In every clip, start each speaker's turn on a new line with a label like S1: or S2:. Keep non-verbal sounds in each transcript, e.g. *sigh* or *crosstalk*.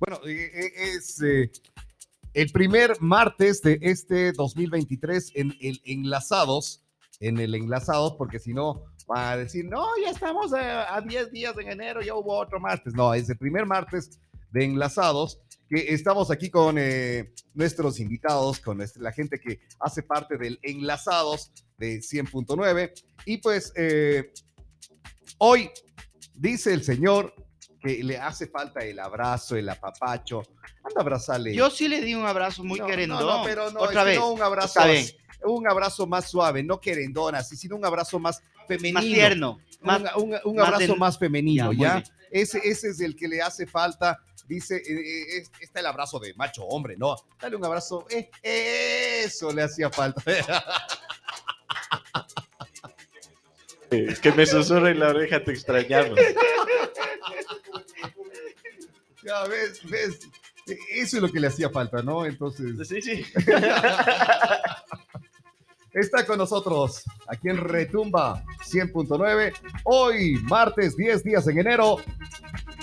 S1: Bueno, eh, eh, es eh, el primer martes de este 2023 en el Enlazados, en el Enlazados, porque si no va a decir, no, ya estamos a, a 10 días en enero, ya hubo otro martes. No, es el primer martes de Enlazados, que estamos aquí con nuestros invitados, con la gente que hace parte del Enlazados de 100.9. Y pues hoy dice el señor que le hace falta el abrazo, el apapacho. Anda a abrazarle.
S2: Yo sí le di un abrazo muy
S1: No,
S2: querendón.
S1: No, no, pero no,
S2: Otra
S1: es que
S2: vez.
S1: no un abrazo,
S2: Está bien.
S1: un abrazo más suave, no querendón así, sino un abrazo más femenino.
S2: Más tierno. Más,
S1: un, un- un
S2: más
S1: abrazo
S2: del-
S1: más femenino,
S2: Ya.
S1: Ese, ese es el que le hace falta. Dice, eh, eh, es- está el abrazo de macho hombre, ¿no? Dale un abrazo. eh, eso le hacía falta. *laughs*
S3: Es que me susurra en la oreja, te extrañamos. *laughs*
S1: ya ves, ves. Eh, Eso es lo que le hacía falta, ¿no? Entonces,
S3: Sí, sí. *laughs*
S1: está con nosotros aquí en Retumba 100.9. Hoy, martes 10 días en enero,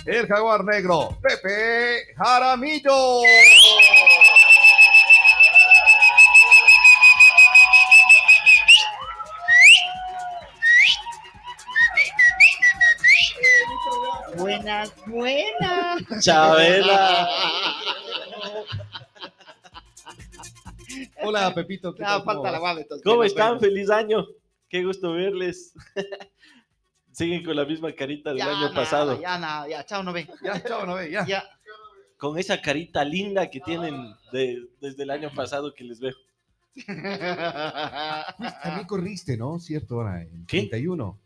S1: el jaguar negro, Pepe Jaramillo.
S3: Chabela. *laughs*
S1: Hola, Pepito. ¿qué
S2: No,
S1: tal? ¿Cómo
S2: falta la entonces,
S3: ¿Cómo están?
S2: vemos.
S3: Feliz año. Qué gusto verles. *laughs* Siguen con la misma carita del
S2: Ya
S3: año
S2: nada,
S3: pasado.
S2: Ya nada, ya, chao, no ve.
S1: Ya, chao, no ve, ya.
S2: Ya.
S3: Con esa carita linda que tienen de- desde el año pasado que les veo.
S1: También corriste, ¿no? Cierto, ahora, en
S3: ¿Qué?
S1: 31.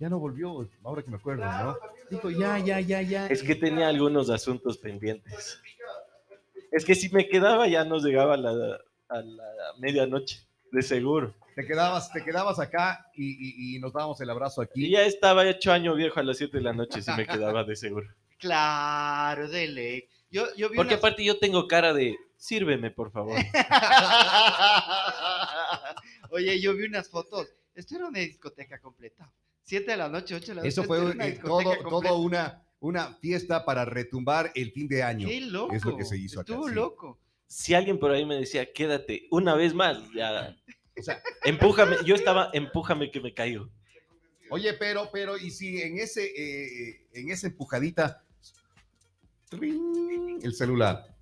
S1: Ya no volvió, ahora que me acuerdo, ¿no? Dijo, ya, ya, ya, ya.
S3: Es que tenía algunos asuntos pendientes. Es que si me quedaba ya no llegaba a la, a la medianoche, de seguro.
S1: Te quedabas, te quedabas acá y, y- y nos dábamos el abrazo
S3: Y
S1: aquí.
S3: ya estaba hecho año viejo a las 7 de la noche si me quedaba de seguro. *laughs*
S2: Claro, de ley. Yo, yo vi
S3: Porque
S2: unas-
S3: aparte yo tengo cara de, sírveme por favor. *laughs*
S2: Oye, yo vi unas fotos. Esto era una discoteca completa. Siete de la noche, ocho de la noche.
S1: Eso fue
S2: una
S1: eh, todo, una, una fiesta para retumbar el fin de año.
S2: Qué loco.
S1: Es lo que se hizo acá,
S2: Estuvo
S1: sí.
S2: loco.
S3: Si alguien por ahí me decía, quédate una vez más, ya,
S1: O sea, *laughs*
S3: empújame, yo estaba, empújame que me caigo.
S1: oye, pero, pero, y si en ese, eh, en esa empujadita, ¡tring! el celular.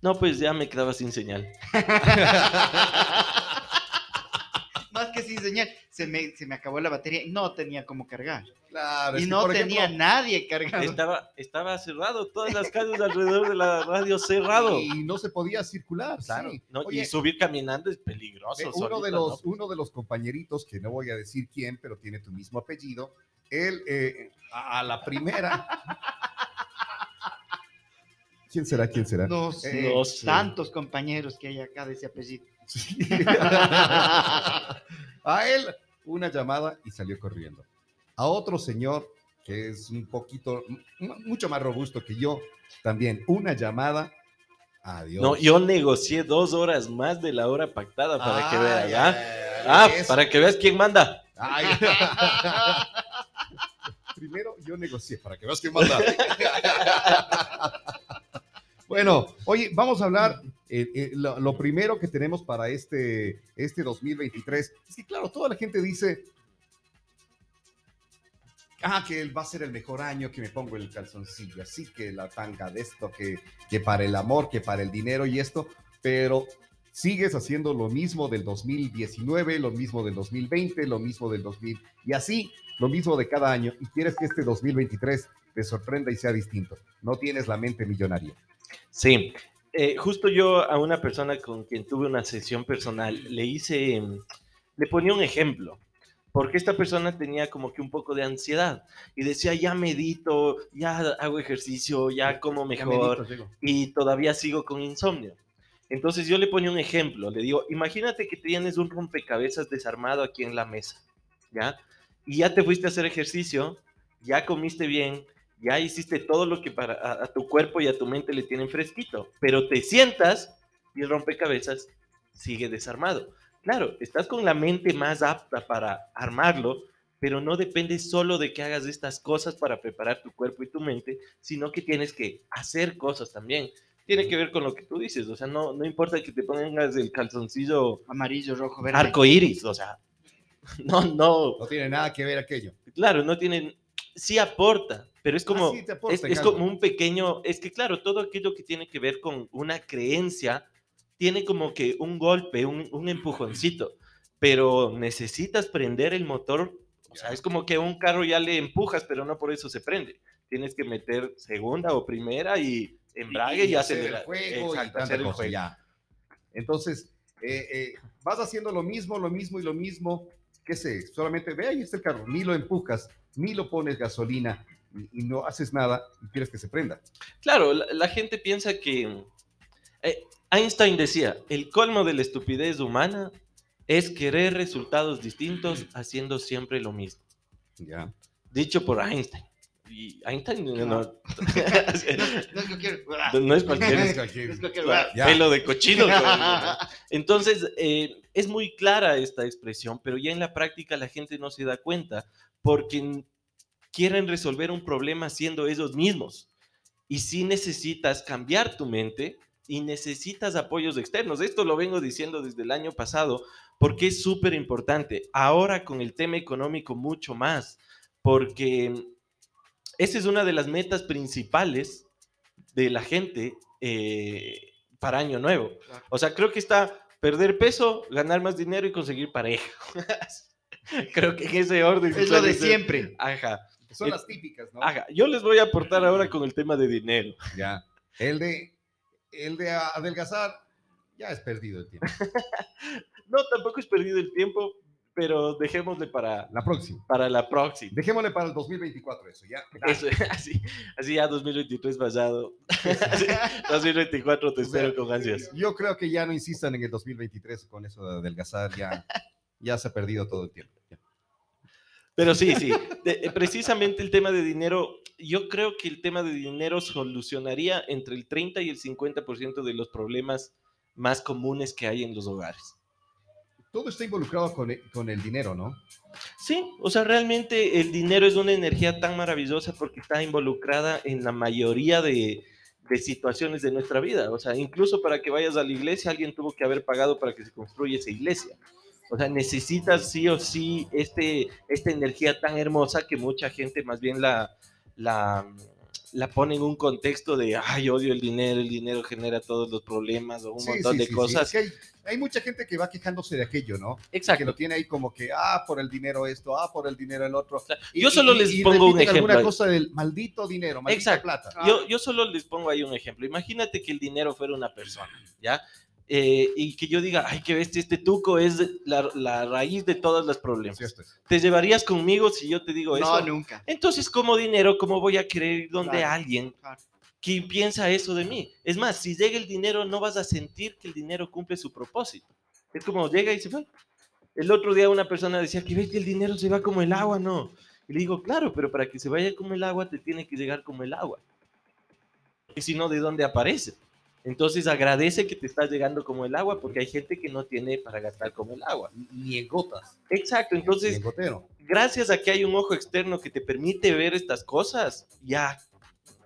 S3: No, pues ya me quedaba sin señal. *laughs*
S2: Más que sin señal. Se me, se me acabó la batería y no tenía cómo cargar.
S1: Claro,
S2: Y no tenía
S1: ejemplo,
S2: nadie cargando.
S3: Estaba, estaba cerrado, todas las calles alrededor de la radio cerrado.
S1: Y no se podía circular,
S3: Claro,
S1: sí.
S3: ¿no?
S1: Oye,
S3: y subir caminando es peligroso.
S1: Eh, uno,
S3: solito,
S1: de los,
S3: ¿no?
S1: uno de los compañeritos, que no voy a decir quién, pero tiene tu mismo apellido, él eh, a, a la primera. *laughs* ¿Quién será? ¿Quién será?
S2: No sé.
S3: Eh, no sé.
S2: Tantos compañeros que hay acá de ese apellido.
S1: Sí. *laughs* a él una llamada y salió corriendo. A otro señor que es un poquito, mucho más robusto que yo, también una llamada. Adiós.
S3: No, yo negocié dos horas más de la hora pactada para que
S1: Ay,
S3: veas,
S1: ay, ay,
S3: Ah, para que veas quién manda.
S1: Ay. *laughs* Primero yo negocié para que veas que manda. *laughs* bueno, oye, vamos a hablar. Eh, eh, lo, primero que tenemos para este, este 2023 es que, claro, toda la gente dice. Ah, que va a ser el mejor año, que me pongo el calzoncillo así, que la tanga de esto, que, que para el amor, que para el dinero y esto, pero sigues haciendo lo mismo del 2019, lo mismo del 2020, lo mismo del 2000 y así, lo mismo de cada año y quieres que este 2023 te sorprenda y sea distinto. No tienes la mente millonaria.
S3: Sí, eh, justo yo a una persona con quien tuve una sesión personal le hice, mm, le ponía un ejemplo, porque esta persona tenía como que un poco de ansiedad y decía, ya medito, ya hago ejercicio, ya como mejor y todavía sigo con insomnio. Entonces yo le ponía un ejemplo, le digo, imagínate que tienes un rompecabezas desarmado aquí en la mesa, ¿ya? Y ya te fuiste a hacer ejercicio, ya comiste bien, ya hiciste todo lo que para a, a tu cuerpo y a tu mente le tienen fresquito, pero te sientas y el rompecabezas sigue desarmado. Claro, estás con la mente más apta para armarlo, pero no depende solo de que hagas estas cosas para preparar tu cuerpo y tu mente, sino que tienes que hacer cosas también. Tiene que ver con lo que tú dices, o sea, no, no importa que te pongas el calzoncillo
S2: Amarillo, rojo, verde.
S3: arco iris, o sea, *laughs* no, no,
S1: No tiene nada que ver aquello.
S3: claro, no tienen, sí aporta, pero es como,
S1: Ah, sí, aporta
S3: es, como un pequeño, es que claro, todo aquello que tiene que ver con una creencia tiene como que un golpe, un, un empujoncito, pero necesitas prender el motor, o sea, es como que un carro ya le empujas, pero no por eso se prende. Tienes que meter segunda o primera y embrague y,
S1: hacer
S3: acelerar.
S1: el juego y
S3: Exacto, hacer el juego.
S1: ya. Entonces, eh, eh, vas haciendo lo mismo, lo mismo y lo mismo. ¿Qué sé? Solamente ve, ahí está el carro. Ni lo empujas, ni lo pones gasolina y, y no haces nada y quieres que se prenda.
S3: Claro, la, la gente piensa que... eh, Einstein decía, el colmo de la estupidez humana es querer resultados distintos haciendo siempre lo mismo.
S1: Ya.
S3: Dicho por Einstein. Y Einstein no, no- *laughs*
S2: No
S3: no es cualquier
S2: No es. *laughs*
S1: Ya.
S3: pelo de cochino. *laughs* Entonces, eh, es muy clara esta expresión, pero ya en la práctica la gente no se da cuenta porque quieren resolver un problema siendo ellos mismos. Y si necesitas cambiar tu mente y necesitas apoyos externos. Esto lo vengo diciendo desde el año pasado porque es súper importante. Ahora con el tema económico mucho más, porque esa es una de las metas principales de la gente eh, para Año Nuevo. O sea, creo que está perder peso, ganar más dinero y conseguir pareja. *laughs* creo que en ese orden.
S2: Es lo de
S3: ser.
S2: siempre.
S3: Ajá,
S1: Son las típicas, ¿no?
S3: ajá. Yo les voy a aportar ahora con el tema de dinero. *laughs*
S1: Ya. El de, el de adelgazar, ya es perdido el tiempo. *laughs*
S3: No, tampoco es perdido el tiempo, pero dejémosle para,
S1: La próxima.
S3: para la próxima.
S1: Dejémosle para el 2024 eso, ya. *laughs*
S3: Eso, así, así ya 2023 pasado. Así, 2024 te espero con ansias.
S1: Yo creo que ya no insistan en el 2023 con eso de adelgazar, ya, ya se ha perdido todo el tiempo. Ya.
S3: Pero sí, *laughs* sí. de- eh, precisamente el tema de dinero, yo creo que el tema de dinero solucionaría entre el 30 y el 50% de los problemas más comunes que hay en los hogares.
S1: Todo está involucrado con el, con el dinero, ¿no?
S3: Sí, o sea, realmente el dinero es una energía tan maravillosa porque está involucrada en la mayoría de, de situaciones de nuestra vida. O sea, incluso para que vayas a la iglesia, alguien tuvo que haber pagado para que se construya esa iglesia. O sea, necesitas sí o sí este, esta energía tan hermosa que mucha gente más bien la, la, la pone en un contexto de, ay, odio el dinero, el dinero genera todos los problemas o un
S1: Sí,
S3: montón
S1: sí,
S3: de
S1: sí,
S3: cosas.
S1: Que hay, hay mucha gente que va quejándose de aquello, ¿no? Que
S3: Exacto.
S1: lo tiene ahí como que, ah, por el dinero esto, ah, por el dinero el otro. Y-
S3: Yo solo
S1: y-
S3: les
S1: y
S3: pongo un ejemplo
S1: alguna cosa del maldito dinero, maldita
S3: Exacto.
S1: plata.
S3: Yo, yo solo les pongo ahí un ejemplo. Imagínate que el dinero fuera una persona, ¿ya? Eh, y que yo diga, ay, qué bestia, este tuco es la, la raíz de todos los problemas.
S1: Sí, esto es.
S3: ¿Te llevarías conmigo si yo te digo
S2: No,
S3: eso?
S2: nunca.
S3: Entonces, como dinero, ¿cómo voy a querer ir donde
S2: Claro,
S3: alguien
S2: claro.
S3: que piensa eso de mí? Es más, si llega el dinero, no vas a sentir que el dinero cumple su propósito. Es como llega y se va. El otro día una persona decía que ves que el dinero se va como el agua, no. Y le digo, claro, pero para que se vaya como el agua, te tiene que llegar como el agua. Y si no, ¿de dónde aparece? Entonces agradece que te está llegando como el agua, porque hay gente que no tiene para gastar como el agua.
S1: Ni en gotas.
S3: Exacto, entonces
S1: en
S3: gracias a que hay un ojo externo que te permite ver estas cosas, ya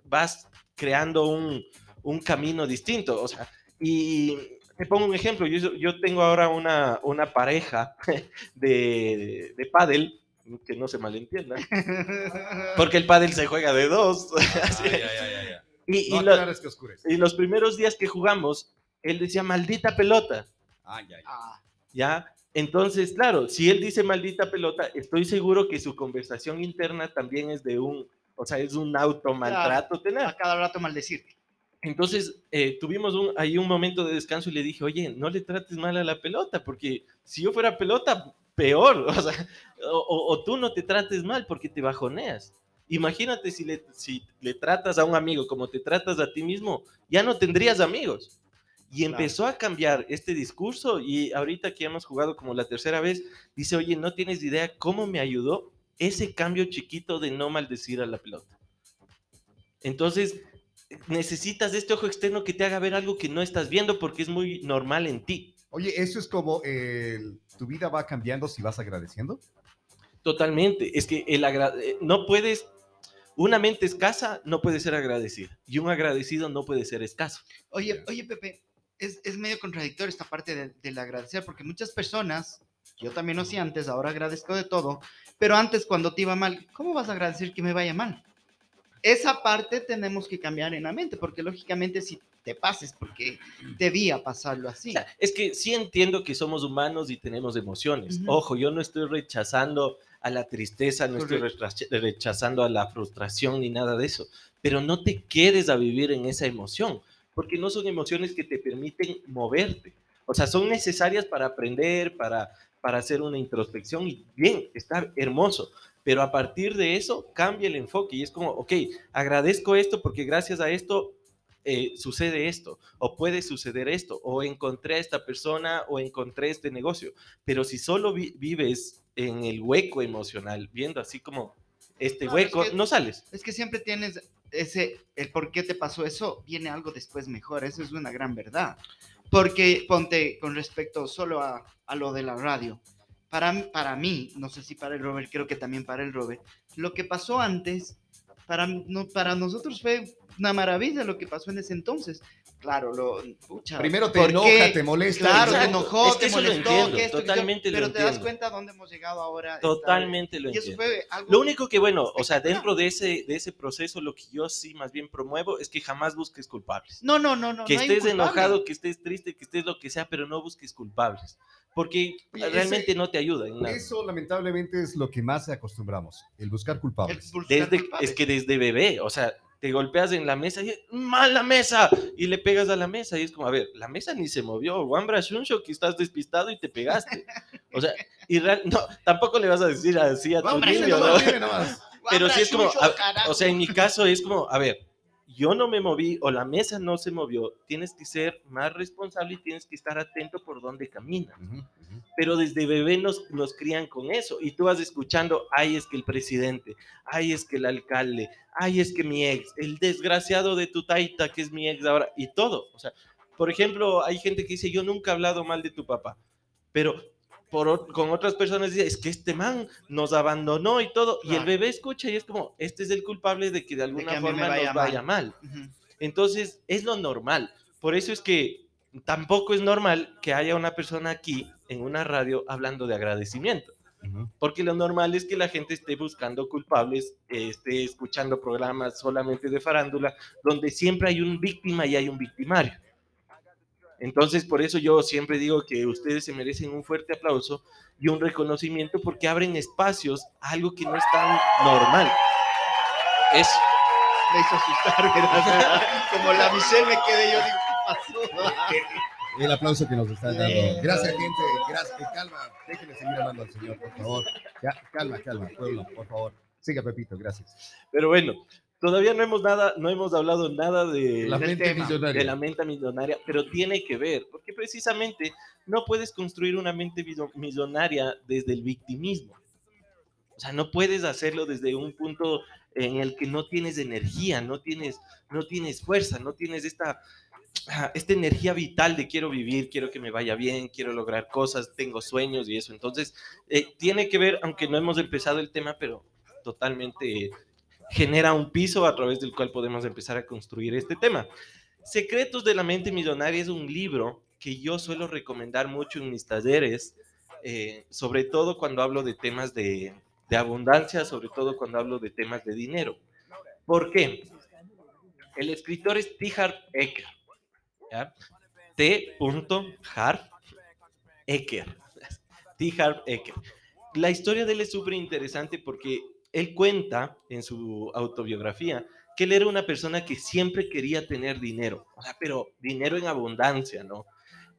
S3: vas creando un, un camino distinto. O sea, y te pongo un ejemplo, yo, yo tengo ahora una, una pareja *laughs* de, de pádel, que no se malentienda, *laughs* porque el pádel se juega de dos. *laughs* Así.
S1: Ay, ay, ay,
S3: y, y
S1: No
S3: lo-
S1: aclares que oscurece.
S3: y los primeros días que jugamos, él decía, maldita pelota.
S1: Ay, ay, ay.
S2: Ah,
S3: ¿ya? Entonces, claro, si él dice maldita pelota, estoy seguro que su conversación interna también es de un, o sea, es un automaltrato tener.
S2: a cada rato maldecirte.
S3: Entonces, eh, tuvimos un, ahí un momento de descanso y le dije, oye, no le trates mal a la pelota, porque si yo fuera pelota, peor, *laughs* o sea, o, o- o tú no te trates mal porque te bajoneas. Imagínate si le, si le tratas a un amigo como te tratas a ti mismo, ya no tendrías amigos. Y empezó a cambiar este discurso y ahorita que hemos jugado como la tercera vez, dice, oye, no tienes idea cómo me ayudó ese cambio chiquito de no maldecir a la pelota. Entonces, necesitas este ojo externo que te haga ver algo que no estás viendo porque es muy normal en ti.
S1: Oye, eso es como tu vida va cambiando si vas agradeciendo.
S3: Totalmente. Es que el eh, no puedes, una mente escasa no puede ser agradecida y un agradecido no puede ser escaso.
S2: Oye, oye, Pepe, es, es medio contradictorio esta parte de- del agradecer, porque muchas personas, yo también lo hacía antes, ahora agradezco de todo, pero antes cuando te iba mal, ¿cómo vas a agradecer que me vaya mal? Esa parte tenemos que cambiar en la mente, porque lógicamente si te pases, porque debía pasarlo así.
S3: O sea, es que sí entiendo que somos humanos y tenemos emociones. Ojo, yo no estoy rechazando a la tristeza, no estoy rechazando a la frustración ni nada de eso, pero no te quedes a vivir en esa emoción, porque no son emociones que te permiten moverte. O sea, son necesarias para aprender, para, para hacer una introspección y bien, está hermoso. Pero a partir de eso cambia el enfoque y es como, ok, agradezco esto porque gracias a esto eh, sucede esto, o puede suceder esto, o encontré a esta persona, o encontré este negocio. Pero si solo vi- vives en el hueco emocional, viendo así como este
S2: No, es
S3: hueco,
S2: que-
S3: no sales.
S2: Es que siempre tienes ese, el por qué te pasó eso, viene algo después mejor, eso es una gran verdad. Porque ponte con respecto solo a, a lo de la radio. Para, para mí, no sé si para el Robert, creo que también para el Robert, lo que pasó antes, para, no, para nosotros fue una maravilla lo que pasó en ese entonces. Claro, lo... pucha,
S1: Primero te
S2: ¿por
S1: enoja,
S2: qué?
S1: te molesta.
S2: Claro, te enojó,
S3: Es que
S2: te
S3: eso lo
S2: molestó,
S3: entiendo,
S2: que esto, que yo-
S3: totalmente lo
S2: pero te das
S3: entiendo.
S2: cuenta dónde hemos llegado ahora. esta-
S3: Totalmente lo
S2: Y eso
S3: entiendo.
S2: fue algo...
S3: Lo único que, bueno, o sea, dentro de ese, de ese proceso, lo que yo sí más bien promuevo es que jamás busques culpables.
S2: No, no, no, no.
S3: que
S2: no
S3: estés enojado, que estés triste, que estés lo que sea, pero no busques culpables. Porque
S1: Oye,
S3: realmente
S1: ese-
S3: no te ayuda en nada.
S1: Eso lamentablemente es lo que más acostumbramos, el buscar
S2: El
S1: culpables.
S2: buscar
S3: Desde,
S2: culpables.
S3: es que desde bebé, o sea, te golpeas en la mesa y ¡mala mesa! Y le pegas a la mesa y es como, a ver, la mesa ni se movió, Wambra Shunsho, que estás despistado y te pegaste. O sea, y real- no, tampoco le vas a decir así a tu niño, ¿no? Pero sí es como, a- o sea, en mi caso es como, a ver, yo no me moví o la mesa no se movió, tienes que ser más responsable y tienes que estar atento por dónde caminas. Pero desde bebé nos, nos crían con eso y tú vas escuchando, ay, es que el presidente, ay, es que el alcalde, ay, es que mi ex, el desgraciado de tu taita, que es mi ex ahora, y todo. O sea, por ejemplo, hay gente que dice, yo nunca he hablado mal de tu papá, pero por, con otras personas dice, es que este man nos abandonó y todo, y el bebé escucha y es como, este es el culpable de que de alguna
S2: que me
S3: forma
S2: vaya
S3: nos vaya
S2: mal".
S3: Entonces, es lo normal. Por eso es que tampoco es normal que haya una persona aquí en una radio hablando de agradecimiento. Porque lo normal es que la gente esté buscando culpables, esté escuchando programas solamente de farándula, donde siempre hay un víctima y hay un victimario. Entonces, por eso yo siempre digo que ustedes se merecen un fuerte aplauso y un reconocimiento porque abren espacios a algo que no es tan normal. Es,
S2: Me hizo asustar, *laughs* ¿verdad? Como la Michelle me quedé, yo digo, ¿qué pasó? *laughs*
S1: El aplauso que nos están dando.
S2: Bien.
S1: Gracias, gente. Gracias. Eh, Calma. Déjenme seguir hablando al señor, por favor. Ya, calma, calma, pueblo, por favor. Siga, Pepito, gracias.
S3: pero bueno, todavía no hemos nada, no hemos hablado nada de,
S1: La mente
S2: tema,
S1: millonaria.
S3: de la mente millonaria, pero tiene que ver, porque precisamente no puedes construir una mente millo- millonaria desde el victimismo. O sea, no puedes hacerlo desde un punto en el que no tienes energía, no tienes, no tienes fuerza, no tienes esta, ah, esta energía vital de quiero vivir, quiero que me vaya bien, quiero lograr cosas, tengo sueños y eso. Entonces, eh, tiene que ver, aunque no hemos empezado el tema, pero totalmente genera un piso a través del cual podemos empezar a construir este tema. Secretos de la mente millonaria es un libro que yo suelo recomendar mucho en mis talleres, eh, sobre todo cuando hablo de temas de, de abundancia, sobre todo cuando hablo de temas de dinero. ¿Por qué? El escritor es T. Harv Eker. T. Harv Eker. *laughs* T. Harv Eker. La historia de él es súper interesante porque él cuenta en su autobiografía que él era una persona que siempre quería tener dinero, pero dinero en abundancia, ¿no?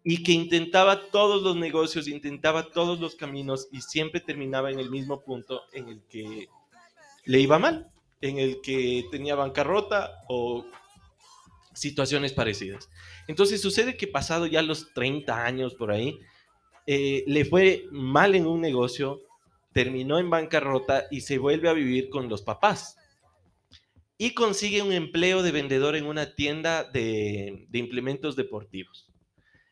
S3: Y que intentaba todos los negocios, intentaba todos los caminos y siempre terminaba en el mismo punto en el que le iba mal, en el que tenía bancarrota o situaciones parecidas. Entonces sucede que pasado ya los 30 años por ahí, eh, le fue mal en un negocio, terminó en bancarrota y se vuelve a vivir con los papás. Y consigue un empleo de vendedor en una tienda de, de implementos deportivos.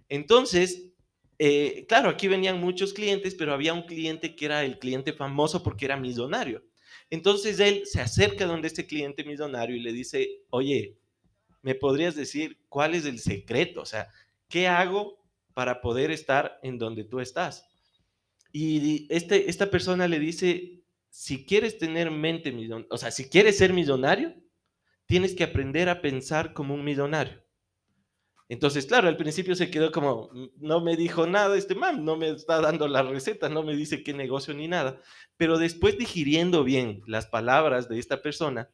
S3: Entonces, eh, claro, aquí venían muchos clientes, pero había un cliente que era el cliente famoso porque era millonario. Entonces él se acerca donde este cliente millonario y le dice, oye, ¿me podrías decir cuál es el secreto? O sea, ¿qué hago para poder estar en donde tú estás? Y este, esta persona le dice, si quieres tener mente millonaria, o sea, si quieres ser millonario, tienes que aprender a pensar como un millonario. Entonces, claro, al principio se quedó como, no me dijo nada este man, no me está dando la receta, no me dice qué negocio ni nada. Pero después digiriendo bien las palabras de esta persona,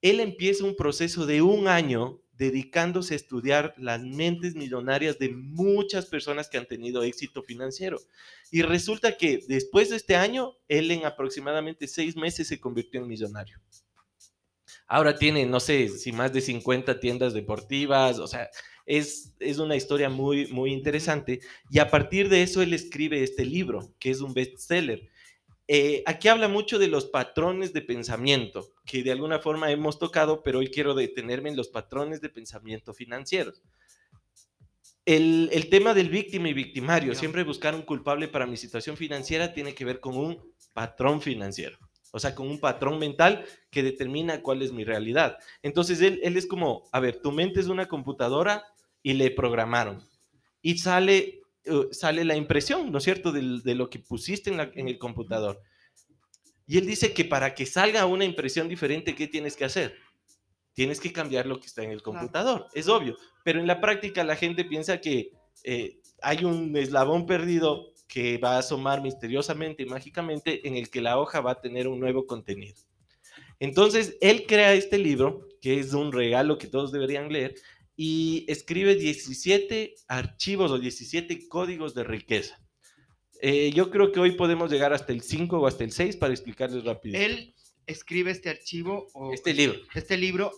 S3: él empieza un proceso de un año dedicándose a estudiar las mentes millonarias de muchas personas que han tenido éxito financiero. Y resulta que después de este año, él en aproximadamente seis meses se convirtió en millonario. Ahora tiene, no sé, si más de 50 tiendas deportivas, o sea, es, es una historia muy, muy interesante. Y a partir de eso, él escribe este libro, que es un bestseller. Eh, aquí habla mucho de los patrones de pensamiento, que de alguna forma hemos tocado, pero hoy quiero detenerme en los patrones de pensamiento financieros. El, el, tema del víctima y victimario, siempre buscar un culpable para mi situación financiera, tiene que ver con un patrón financiero. O sea, con un patrón mental que determina cuál es mi realidad. Entonces, él, él es como, a ver, tu mente es una computadora y le programaron. Y sale, uh, sale la impresión, ¿no es cierto?, de, de lo que pusiste en, la, en el computador. Y él dice que para que salga una impresión diferente, ¿qué tienes que hacer? Tienes que cambiar lo que está en el computador, es obvio. Pero en la práctica la gente piensa que eh, hay un eslabón perdido que va a asomar misteriosamente y mágicamente en el que la hoja va a tener un nuevo contenido. Entonces, él crea este libro, que es un regalo que todos deberían leer, y escribe 17 archivos o 17 códigos de riqueza. Eh, yo creo que hoy podemos llegar hasta el 5 o hasta el 6 para explicarles rápido.
S2: Él escribe este archivo o
S3: este libro.
S2: Este libro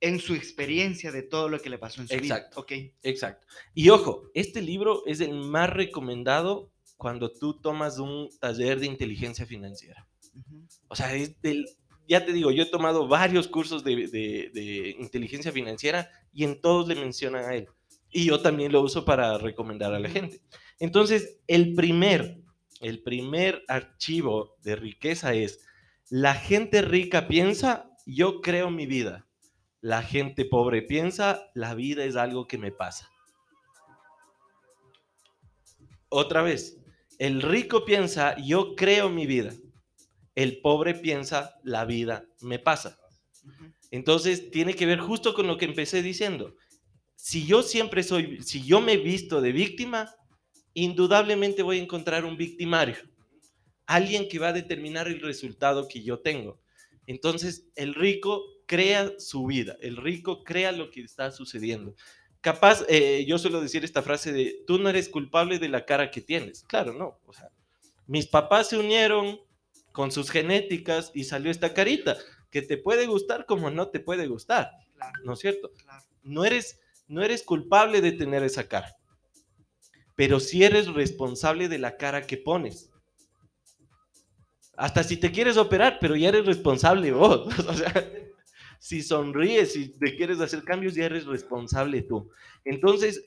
S2: en su experiencia de todo lo que le pasó en su
S3: Exacto.
S2: vida. Okay.
S3: Exacto. Y ojo, este libro es el más recomendado cuando tú tomas un taller de inteligencia financiera. Uh -huh. O sea, es del, ya te digo, yo he tomado varios cursos de, de, de, inteligencia financiera y en todos le mencionan a él. Y yo también lo uso para recomendar a la gente. Entonces, el primer, el primer archivo de riqueza es, la gente rica piensa, yo creo mi vida. La gente pobre piensa, la vida es algo que me pasa. Otra vez, el rico piensa, yo creo mi vida. El pobre piensa, la vida me pasa. Entonces, tiene que ver justo con lo que empecé diciendo. Si yo siempre soy, si yo me visto de víctima, indudablemente voy a encontrar un victimario. Alguien que va a determinar el resultado que yo tengo. Entonces, el rico crea su vida, el rico crea lo que está sucediendo. Capaz, eh, yo suelo decir esta frase de, tú no eres culpable de la cara que tienes. Claro, no. Mis papás se unieron con sus genéticas y salió esta carita, que te puede gustar como no te puede gustar. Claro. ¿No es cierto? Claro. No, eres, no eres culpable de tener esa cara, pero sí eres responsable de la cara que pones. Hasta si te quieres operar, pero ya eres responsable vos. *laughs* O sea, si sonríes, si te quieres hacer cambios, ya eres responsable tú. Entonces,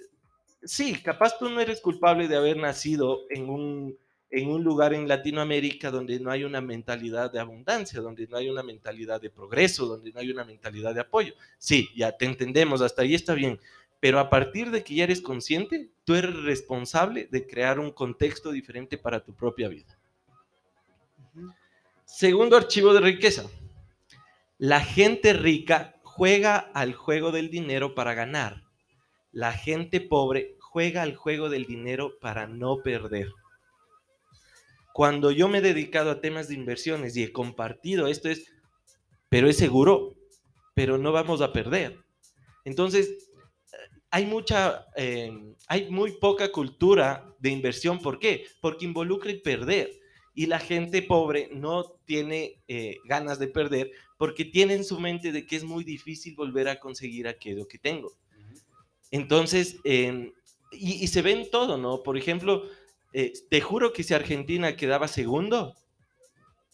S3: sí, capaz tú no eres culpable de haber nacido en un, en un lugar en Latinoamérica donde no hay una mentalidad de abundancia, donde no hay una mentalidad de progreso, donde no hay una mentalidad de apoyo. Sí, ya te entendemos, hasta ahí está bien. Pero a partir de que ya eres consciente, tú eres responsable de crear un contexto diferente para tu propia vida. Segundo archivo de riqueza. La gente rica juega al juego del dinero para ganar. La gente pobre juega al juego del dinero para no perder. Cuando yo me he dedicado a temas de inversiones y he compartido esto es, pero es seguro, pero no vamos a perder. Entonces, hay mucha, eh, hay muy poca cultura de inversión. ¿Por qué? Porque involucra el perder y la gente pobre no tiene eh, ganas de perder porque tiene en su mente de que es muy difícil volver a conseguir aquello que tengo. Entonces, eh, y, y, se ve en todo, ¿no? Por ejemplo, eh, te juro que si Argentina quedaba segundo,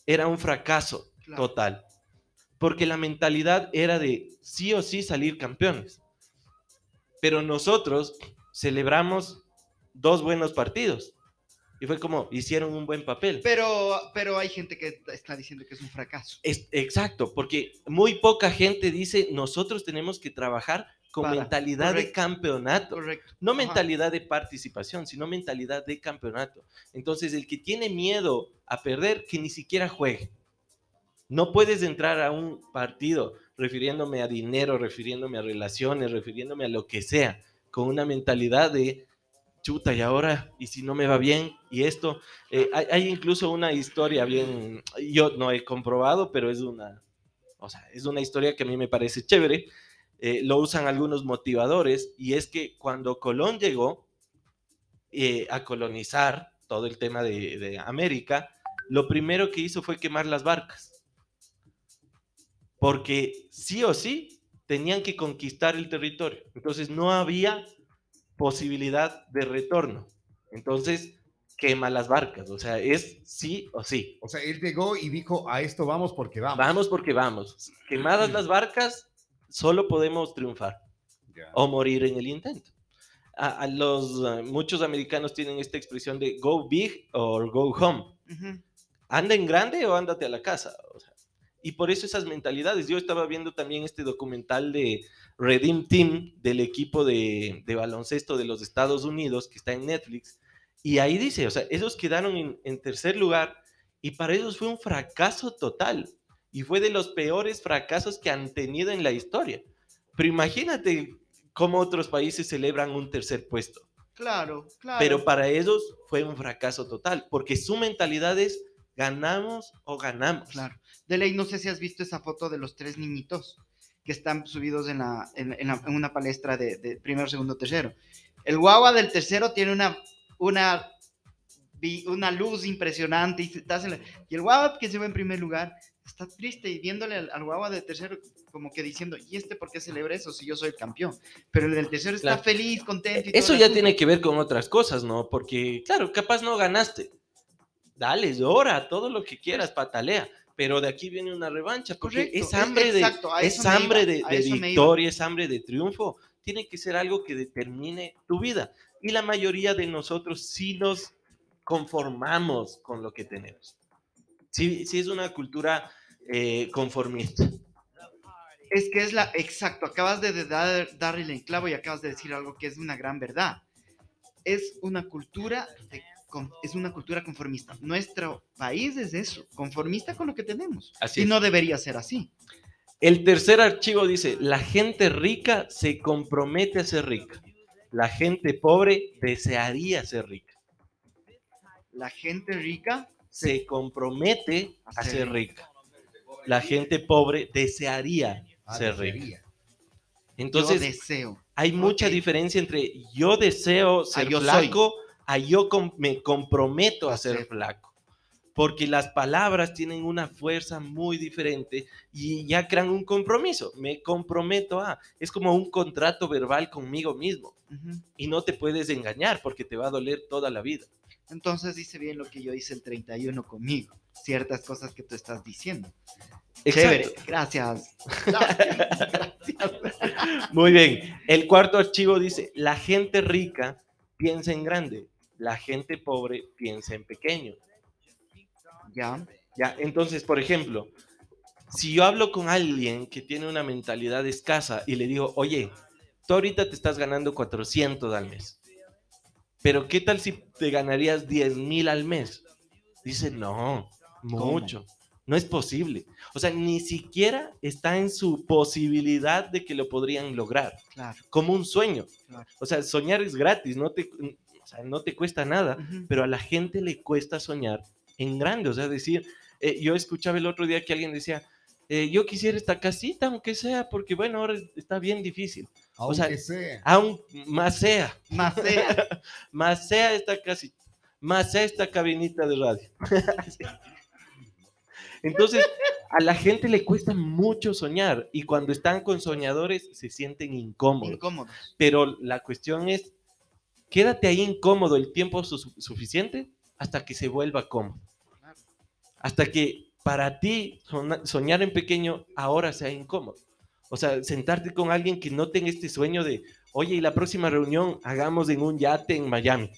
S3: era un fracaso claro. total, porque la mentalidad era de sí o sí salir campeones. Pero nosotros celebramos dos buenos partidos. Y fue como, hicieron un buen papel.
S2: Pero, pero hay gente que está diciendo que es un fracaso.
S3: Es, exacto, porque muy poca gente dice, nosotros tenemos que trabajar con
S2: Para,
S3: mentalidad de campeonato.
S2: Correcto.
S3: No
S2: Ajá.
S3: mentalidad de participación, sino mentalidad de campeonato. Entonces, el que tiene miedo a perder, que ni siquiera juegue. No puedes entrar a un partido refiriéndome a dinero, refiriéndome a relaciones, refiriéndome a lo que sea, con una mentalidad de chuta y ahora, y si no me va bien, y esto. Eh, hay, hay incluso una historia bien, yo no he comprobado, pero es una, o sea, es una historia que a mí me parece chévere. Eh, lo usan algunos motivadores, y es que cuando Colón llegó eh, a colonizar todo el tema de, de América, lo primero que hizo fue quemar las barcas. Porque sí o sí tenían que conquistar el territorio. Entonces no había posibilidad de retorno. Entonces quema las barcas. O sea, es sí o sí.
S1: O sea, él llegó y dijo, a esto vamos porque vamos.
S3: Vamos porque vamos. Quemadas las barcas, solo podemos triunfar o morir en el intento. A, a los eh, muchos americanos tienen esta expresión de go big or go home.
S2: Ujú.
S3: anda en grande o ándate a la casa. o sea, y por eso esas mentalidades. Yo estaba viendo también este documental de Redeem Team del equipo de, de baloncesto de los Estados Unidos que está en Netflix. Y ahí dice, o sea, esos quedaron en, en tercer lugar y para ellos fue un fracaso total. Y fue de los peores fracasos que han tenido en la historia. Pero imagínate cómo otros países celebran un tercer puesto.
S2: Claro, claro.
S3: Pero para ellos fue un fracaso total, porque su mentalidad es ganamos o ganamos.
S2: Claro. De ley, no sé si has visto esa foto de los tres niñitos que están subidos en, la, en, en la- en una palestra de, de primero, segundo, tercero. El guagua del tercero tiene una, una, una luz impresionante y, y el guagua que se va en primer lugar está triste y viéndole al, al guagua del tercero como que diciendo, ¿y este por qué celebra eso si yo soy el campeón? Pero el del tercero está
S3: Claro.
S2: feliz, contento. y
S3: Eso ya tiene que ver con otras cosas, ¿no? Porque, claro, capaz no ganaste. Dale, llora, todo lo que quieras, patalea. Pero de aquí viene una revancha, porque
S2: Correcto,
S3: es
S2: es-
S3: hambre de,
S2: exacto,
S3: es hambre
S2: iba,
S3: de, de victoria, es hambre de triunfo. Tiene que ser algo que determine tu vida. Y la mayoría de nosotros sí nos conformamos con lo que tenemos. Sí, sí es una cultura eh, conformista.
S2: Es que es la, exacto, acabas de dar, darle el enclavo y acabas de decir algo que es una gran verdad. Es una cultura, de es una cultura conformista. Nuestro país es eso, conformista con lo que tenemos.
S3: Así
S2: y
S3: es.
S2: no debería ser así.
S3: El tercer archivo dice, la gente rica se compromete a ser rica. La gente pobre desearía ser rica.
S2: La gente rica,
S3: Se compromete
S2: A ser
S3: rica. La gente pobre desearía
S1: Ah,
S3: ser rica.
S2: yo
S3: Entonces,
S2: deseo.
S3: hay mucha diferencia entre yo deseo ser
S2: yo soy.
S3: flaco a yo com- me comprometo a ser flaco. Porque las palabras tienen una fuerza muy diferente y ya crean un compromiso. Me comprometo a. Es como un contrato verbal conmigo mismo. Y no te puedes engañar porque te va a doler toda la vida.
S2: Entonces dice bien lo que yo hice el 31 conmigo. Ciertas cosas que tú estás diciendo.
S3: Exacto.
S2: Chévere, gracias. Gracias, *laughs* gracias.
S3: Muy bien. El cuarto archivo dice, la gente rica piensa en grande, la gente pobre piensa en pequeño.
S2: Ya,
S3: Ya, entonces, por ejemplo, si yo hablo con alguien que tiene una mentalidad escasa y le digo, oye, tú ahorita te estás ganando 400 al mes, pero ¿qué tal si te ganarías 10 mil al mes? Dice, no,
S2: ¿Cómo?
S3: mucho, no es posible. O sea, ni siquiera está en su posibilidad de que lo podrían lograr,
S2: claro.
S3: como un sueño.
S2: Claro.
S3: O sea, soñar es gratis, no te, o sea, no te cuesta nada pero a la gente le cuesta soñar en grande. O sea, decir, eh, yo escuchaba el otro día que alguien decía, eh, yo quisiera esta casita, aunque sea, porque bueno, ahora está bien difícil.
S1: Aunque
S3: sea,
S1: sea.
S3: Aún más sea,
S2: Más sea. *laughs*
S3: más sea esta casita, más sea esta cabinita de radio. *laughs* Entonces, a la gente le cuesta mucho soñar y cuando están con soñadores se sienten incómodos.
S2: Incómodo.
S3: Pero la cuestión es, quédate ahí incómodo el tiempo su- suficiente hasta que se vuelva cómodo. Hasta que para ti soñar en pequeño ahora sea incómodo. O sea, sentarte con alguien que no tenga este sueño de, oye, y la próxima reunión hagamos en un yate en Miami.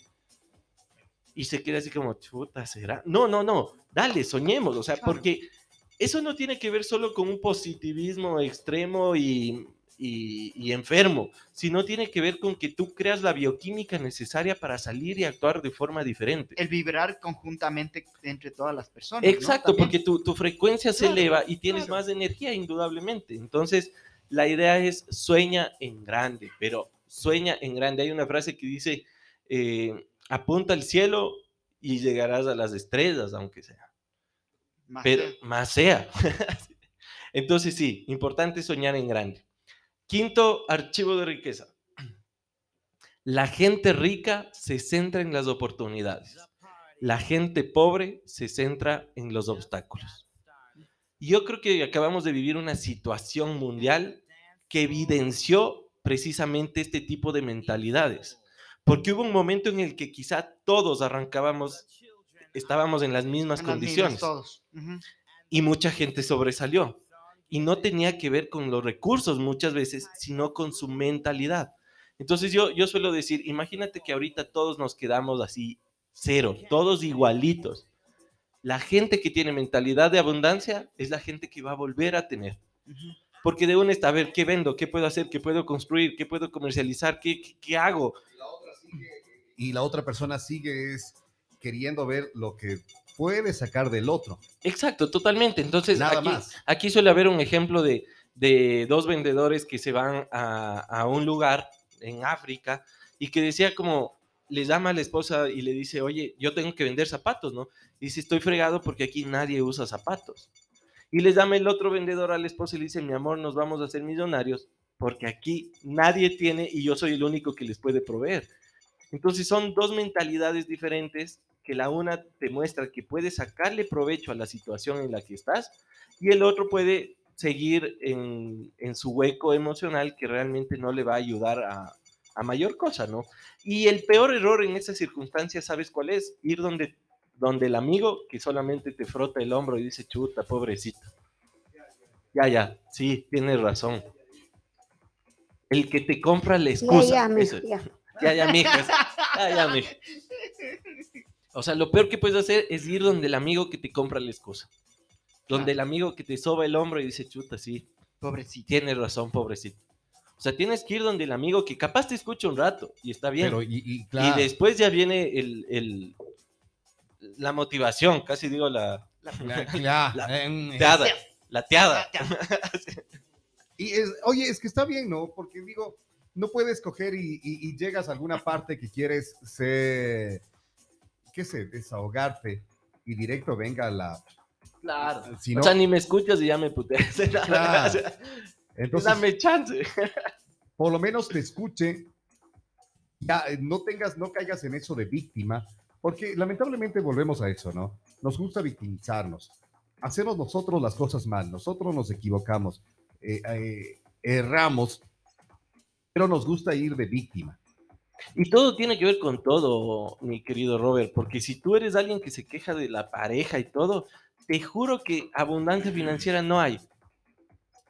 S3: y se queda así como, chuta, ¿será? No, no, no, dale, soñemos, o sea,
S2: Claro.
S3: porque eso no tiene que ver solo con un positivismo extremo y, y- y enfermo, sino tiene que ver con que tú creas la bioquímica necesaria para salir y actuar de forma diferente.
S2: El vibrar conjuntamente entre todas las personas. ¿no?
S3: Exacto,
S2: También.
S3: porque tu, tu frecuencia se
S2: Claro,
S3: eleva y tienes
S2: claro.
S3: más energía, indudablemente. Entonces, la idea es sueña en grande, pero sueña en grande. Hay una frase que dice, eh, apunta al cielo y llegarás a las estrellas, aunque sea.
S2: Más
S3: Pero
S2: sea.
S3: más sea. *laughs* Entonces, sí, importante soñar en grande. Quinto archivo de riqueza. La gente rica se centra en las oportunidades. La gente pobre se centra en los obstáculos. Yo creo que acabamos de vivir una situación mundial que evidenció precisamente este tipo de mentalidades. Porque hubo un momento en el que quizá todos arrancábamos, estábamos en las mismas
S2: En las mismas
S3: condiciones
S2: todos.
S3: Y mucha gente sobresalió. Y no tenía que ver con los recursos muchas veces, sino con su mentalidad. Entonces yo, yo suelo decir, imagínate que ahorita todos nos quedamos así, cero, todos igualitos. La gente que tiene mentalidad de abundancia es la gente que va a volver a tener. Porque de una está, a ver, ¿qué vendo? ¿Qué puedo hacer? ¿Qué puedo construir? ¿Qué puedo comercializar? ¿Qué, qué, qué hago?
S1: Y la otra persona sigue es queriendo ver lo que puede sacar del otro.
S3: Exacto, totalmente. Entonces,
S1: Nada
S3: aquí,
S1: más.
S3: aquí suele haber un ejemplo de, de dos vendedores que se van a, a un lugar en África y que decía como, le llama a la esposa y le dice, oye, yo tengo que vender zapatos, ¿no? Y dice, estoy fregado porque aquí nadie usa zapatos. Y le llama el otro vendedor a la esposa y le dice, mi amor, nos vamos a hacer millonarios porque aquí nadie tiene y yo soy el único que les puede proveer. Entonces son dos mentalidades diferentes que la una te muestra que puedes sacarle provecho a la situación en la que estás y el otro puede seguir en, en su hueco emocional que realmente no le va a ayudar a, a mayor cosa, ¿no? Y el peor error en esas circunstancias, ¿sabes cuál es? Ir donde, donde el amigo que solamente te frota el hombro y dice, chuta, pobrecito. Ya, ya, sí, tienes razón. El que te compra la
S4: Ya,
S3: excusa.
S4: ya,
S3: eso.
S4: ya.
S3: Ya, ya, mijo. es- Ya, ya, mijo. *laughs* O sea, lo peor que puedes hacer es ir donde el amigo que te compra la excusa. Donde el amigo que te soba el hombro y dice, chuta, sí,
S2: Pobrecito.
S3: tienes razón, pobrecito. O sea, tienes que ir donde el amigo que capaz te escucha un rato y está bien.
S1: Pero, y, y
S3: Y
S1: claro,
S3: después ya viene el, el- la motivación, casi digo la,
S1: la- claro, *laughs*
S3: la-
S1: em,
S3: teada, la teada.
S1: Y es- oye, es que está bien, ¿no? Porque digo, no puedes coger y, y- y llegas a alguna parte que quieres ser, qué sé, desahogarte y directo venga la...
S3: Claro.
S1: Si no,
S3: O sea, ni me escuchas y ya me puteas. *laughs*
S1: Claro.
S3: O sea,
S1: entonces,
S3: Dame chance.
S1: por lo menos te escuche, ya eh, no tengas, no caigas en eso de víctima, porque lamentablemente volvemos a eso, ¿no? Nos gusta victimizarnos, hacemos nosotros las cosas mal, nosotros nos equivocamos, eh, eh, erramos, pero nos gusta ir de víctima.
S3: Y todo tiene que ver con todo, mi querido Robert, porque si tú eres alguien que se queja de la pareja y todo, te juro que abundancia financiera no hay.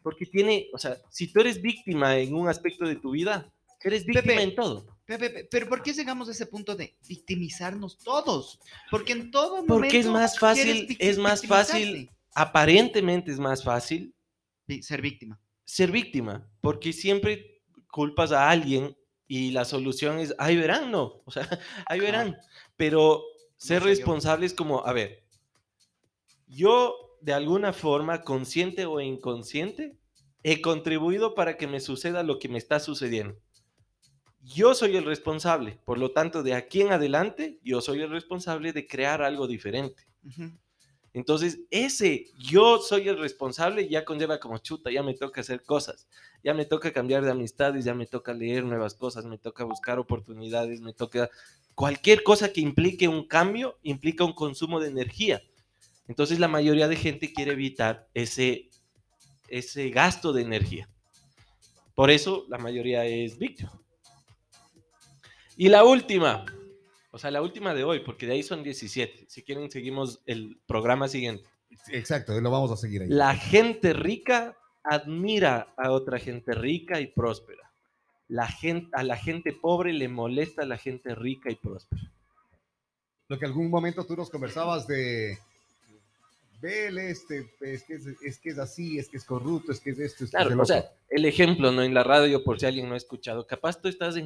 S3: Porque tiene, o sea, si tú eres víctima en un aspecto de tu vida, eres víctima
S2: Pepe.
S3: en todo.
S2: Pepe, pero ¿por qué llegamos a ese punto de victimizarnos todos? Porque en todo momento
S3: Porque es más fácil, es más fácil, aparentemente es más fácil
S2: ser víctima.
S3: ser víctima, porque siempre culpas a alguien y la solución es, ahí verán, no, o sea, *laughs* ahí verán, pero ser
S2: soy yo.
S3: responsable es como, a ver, yo de alguna forma, consciente o inconsciente, he contribuido para que me suceda lo que me está sucediendo. Yo soy el responsable, por lo tanto, de aquí en adelante, yo soy el responsable de crear algo diferente.
S2: Ujú.
S3: Entonces, ese yo soy el responsable ya conlleva como chuta, ya me toca hacer cosas, ya me toca cambiar de amistades, ya me toca leer nuevas cosas, me toca buscar oportunidades, me toca cualquier cosa que implique un cambio, implica un consumo de energía. Entonces, la mayoría de gente quiere evitar ese, ese gasto de energía. Por eso, la mayoría es víctima. Y la última, o sea, la última de hoy, porque de ahí son 17. Si quieren, seguimos el programa siguiente.
S1: Exacto, lo vamos a seguir ahí.
S3: La gente rica admira a otra gente rica y próspera. La gente, a la gente pobre le molesta a la gente rica y próspera.
S1: Lo que algún momento tú nos conversabas de. Vele, este, es que es, es que es así, es que es corrupto, es que es esto, es que es
S3: Claro, o sea, el ejemplo, ¿no? En la radio, por si alguien no ha escuchado, capaz tú estás en